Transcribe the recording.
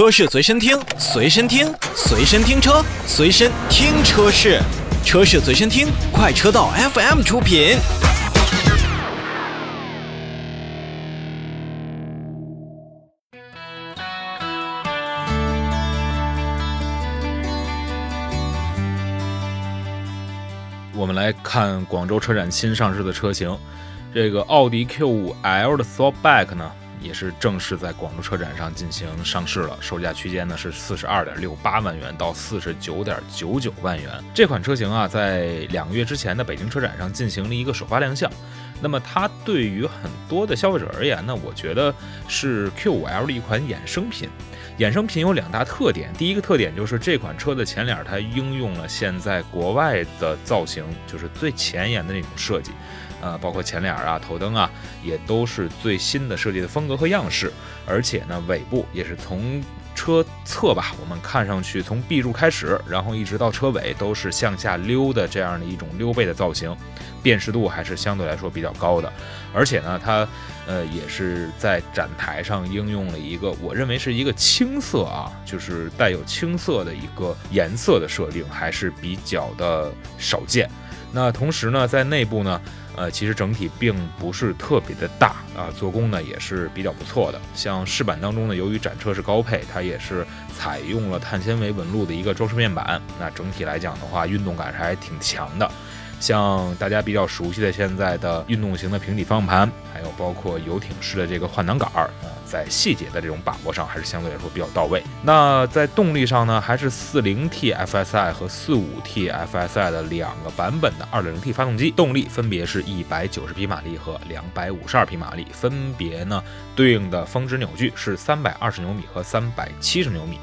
车市随身听，随身听，随身听车，随身听车市，车市随身听，快车道 FM 出品。我们来看广州车展新上市的车型，这个奥迪 Q5L 的 Sportback 呢，也是正式在广州车展上进行上市了，售价区间呢是四十二点六八万元到四十九点九九万元。这款车型啊，在两个月之前的北京车展上进行了一个首发亮相。那么它对于很多的消费者而言呢，我觉得是 Q5L 的一款衍生品。衍生品有两大特点，第一个特点就是这款车的前脸它应用了现在国外的造型，就是最前沿的那种设计，呃，包括前脸啊、头灯啊，也都是最新的设计的风格和样式，而且呢，尾部也是从。车侧吧，我们看上去从 B 柱开始，然后一直到车尾都是向下溜的这样的一种溜背的造型，辨识度还是相对来说比较高的。而且呢，它呃也是在展台上应用了一个我认为是一个青色啊，就是带有青色的一个颜色的设定，还是比较的少见。那同时呢，在内部呢。呃，其实整体并不是特别的大啊，做工呢也是比较不错的。像饰板当中呢，由于展车是高配，它也是采用了碳纤维纹路的一个装饰面板，那整体来讲的话，运动感是还挺强的。像大家比较熟悉的现在的运动型的平底方向盘，还有包括游艇式的这个换挡杆儿，在细节的这种把握上还是相对来说比较到位。那在动力上呢，还是四零 T FSI 和四五 T FSI 的两个版本的二点零 T 发动机，动力分别是一百九十匹马力和两百五十二匹马力，分别呢对应的峰值扭矩是三百二十牛米和三百七十牛米。